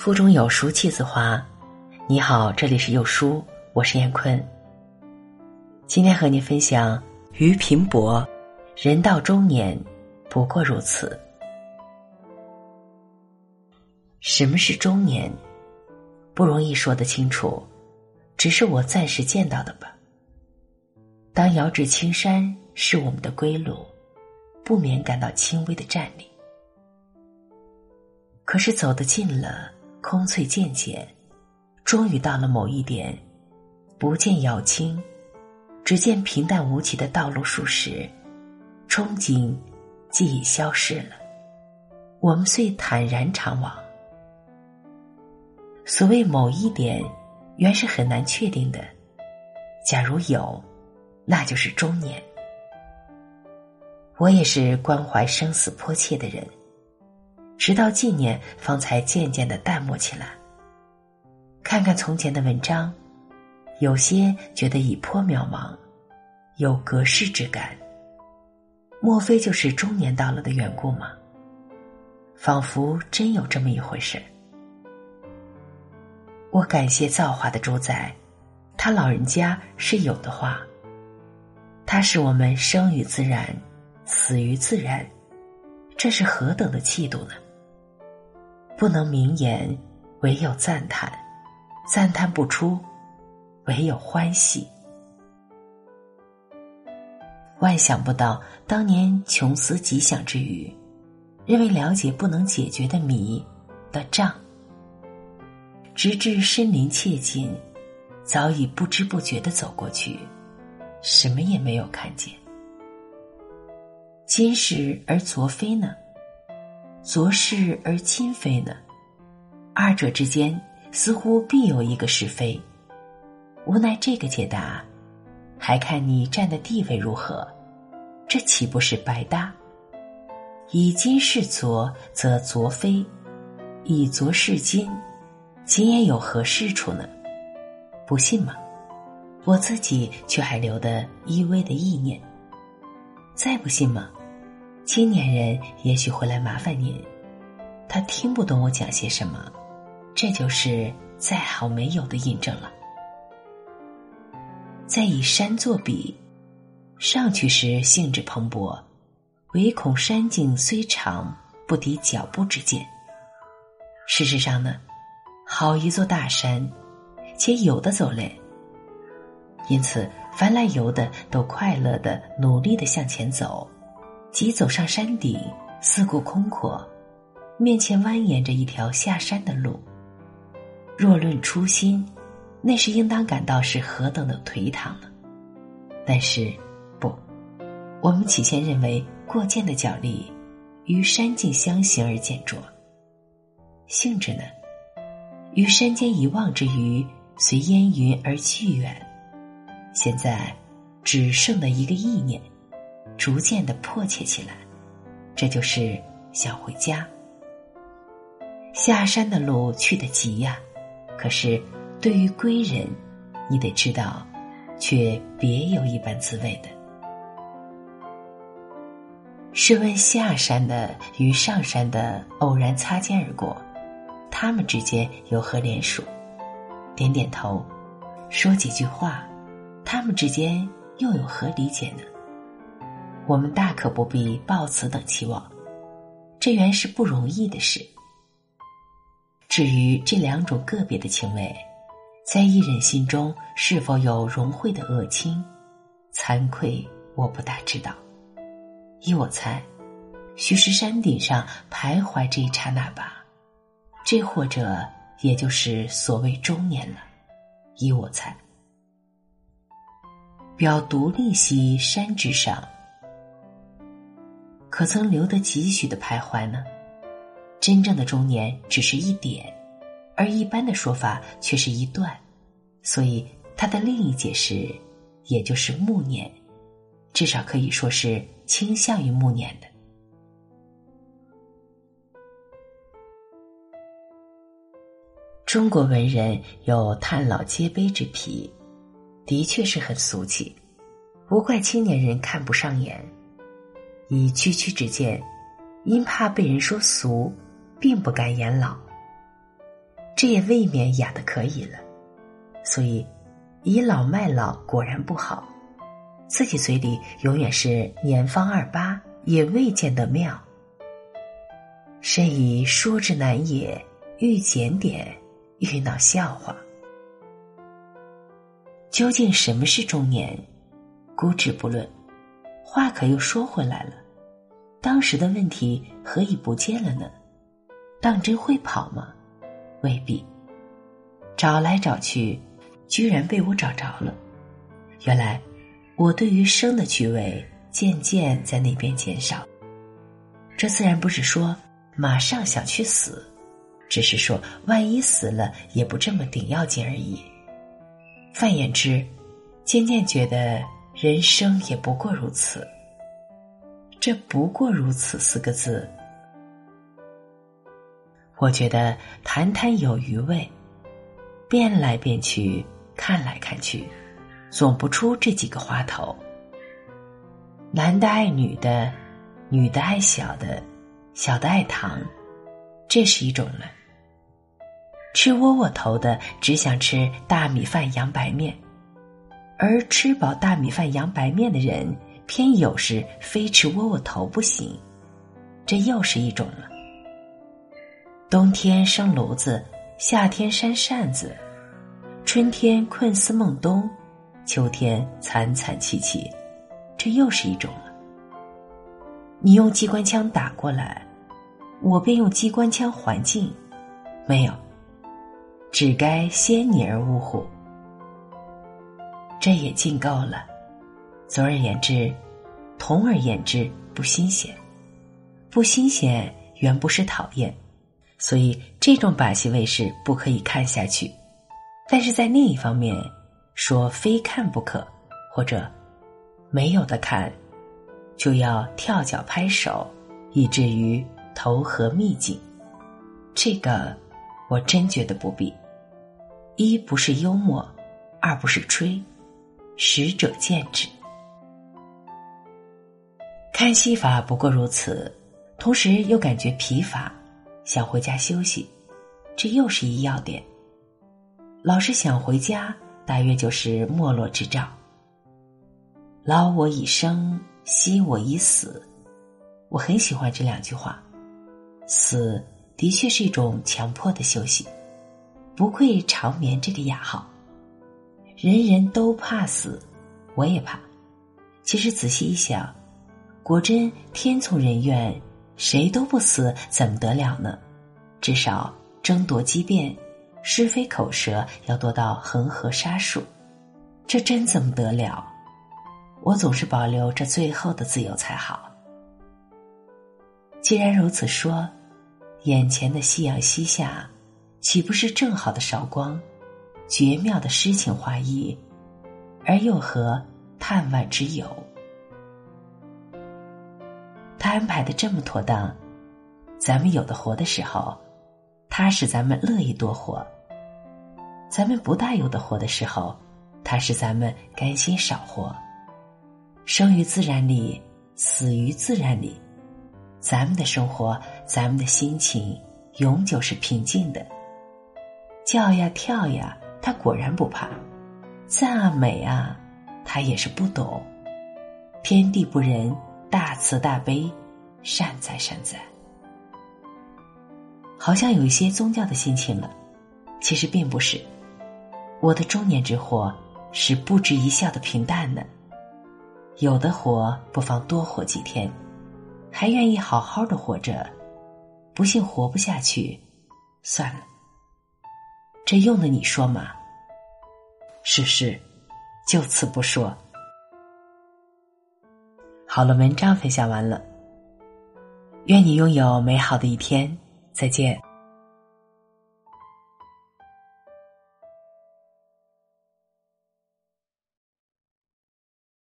腹中有书气自华。你好，这里是有书，我是燕坤。今天和你分享于平伯：人到中年，不过如此。什么是中年？不容易说得清楚，只是我暂时见到的吧。当遥指青山是我们的归路，不免感到轻微的战栗。可是走得近了。空翠渐减，终于到了某一点，不见瑶青，只见平淡无奇的道路数十，憧憬既已消逝了。我们遂坦然长往。所谓某一点，原是很难确定的。假如有，那就是中年。我也是关怀生死迫切的人。直到近年，方才渐渐的淡漠起来。看看从前的文章，有些觉得已颇渺茫，有隔世之感。莫非就是中年到了的缘故吗？仿佛真有这么一回事。我感谢造化的主宰，他老人家是有的话。他使我们生于自然，死于自然，这是何等的气度呢？不能明言，唯有赞叹；赞叹不出，唯有欢喜。万想不到，当年穷思极想之余，认为了解不能解决的谜的障，直至身临切近，早已不知不觉的走过去，什么也没有看见。今是而昨非呢？昨是而今非呢？二者之间似乎必有一个是非。无奈这个解答，还看你站的地位如何。这岂不是白搭？以今世昨，则昨非；以昨是今，今也有何事处呢？不信吗？我自己却还留得依偎的意念。再不信吗？青年人也许会来麻烦您，他听不懂我讲些什么，这就是再好没有的印证了。再以山作比，上去时兴致蓬勃，唯恐山径虽长，不敌脚步之健。事实上呢，好一座大山，且有的走累，因此凡来游的都快乐的、努力的向前走。即走上山顶，四顾空阔，面前蜿蜒着一条下山的路。若论初心，那是应当感到是何等的颓唐呢？但是，不，我们起先认为过涧的脚力与山径相形而见拙，性质呢，于山间一望之余，随烟云而去远。现在，只剩的一个意念。逐渐的迫切起来，这就是想回家。下山的路去得急呀，可是对于归人，你得知道，却别有一般滋味的。试问下山的与上山的偶然擦肩而过，他们之间有何联属？点点头，说几句话，他们之间又有何理解呢？我们大可不必抱此等期望，这原是不容易的事。至于这两种个别的情味，在一人心中是否有融汇的恶清，惭愧我不大知道。依我猜，许是山顶上徘徊这一刹那吧，这或者也就是所谓中年了。依我猜，表独立兮山之上。可曾留得几许的徘徊呢？真正的中年只是一点，而一般的说法却是一段，所以它的另一解释，也就是暮年，至少可以说是倾向于暮年的。中国文人有叹老皆悲之癖，的确是很俗气，不怪青年人看不上眼。以区区之见，因怕被人说俗，并不敢言老。这也未免雅的可以了。所以，倚老卖老果然不好。自己嘴里永远是年方二八，也未见得妙。甚以说之难也，欲检点，欲闹笑话。究竟什么是中年？姑置不论。话可又说回来了，当时的问题何以不见了呢？当真会跑吗？未必。找来找去，居然被我找着了。原来，我对于生的趣味渐渐在那边减少。这自然不是说马上想去死，只是说万一死了也不这么顶要紧而已。泛言之，渐渐觉得。人生也不过如此，这“不过如此”四个字，我觉得谈谈有余味。变来变去，看来看去，总不出这几个花头。男的爱女的，女的爱小的，小的爱糖，这是一种了。吃窝窝头的只想吃大米饭、洋白面。而吃饱大米饭、洋白面的人，偏有时非吃窝窝头不行，这又是一种了。冬天生炉子，夏天扇扇子，春天困思梦冬，秋天惨惨戚戚，这又是一种了。你用机关枪打过来，我便用机关枪还敬，没有，只该先你而呜呼。这也尽够了。总而言之，同而言之，不新鲜，不新鲜原不是讨厌，所以这种把戏卫视不可以看下去。但是在另一方面，说非看不可，或者没有的看，就要跳脚拍手，以至于投河秘境。这个我真觉得不必。一不是幽默，二不是吹。使者见之，看戏法不过如此，同时又感觉疲乏，想回家休息，这又是一要点。老是想回家，大约就是没落之兆。老我已生，惜我已死，我很喜欢这两句话。死的确是一种强迫的休息，不愧长眠这个雅号。人人都怕死，我也怕。其实仔细一想，果真天从人愿，谁都不死怎么得了呢？至少争夺机变、是非口舌要多到恒河沙数，这真怎么得了？我总是保留这最后的自由才好。既然如此说，眼前的夕阳西下，岂不是正好的韶光？绝妙的诗情画意，而又何叹惋之有？他安排的这么妥当，咱们有的活的时候，他使咱们乐意多活；咱们不大有的活的时候，他使咱们甘心少活。生于自然里，死于自然里，咱们的生活，咱们的心情，永久是平静的。叫呀跳呀。他果然不怕，赞啊美啊，他也是不懂。天地不仁，大慈大悲，善哉善哉。好像有一些宗教的心情了，其实并不是。我的中年之祸是不值一笑的平淡呢。有的活不妨多活几天，还愿意好好的活着，不幸活不下去，算了。这用得你说吗？是是，就此不说。好了，文章分享完了。愿你拥有美好的一天，再见。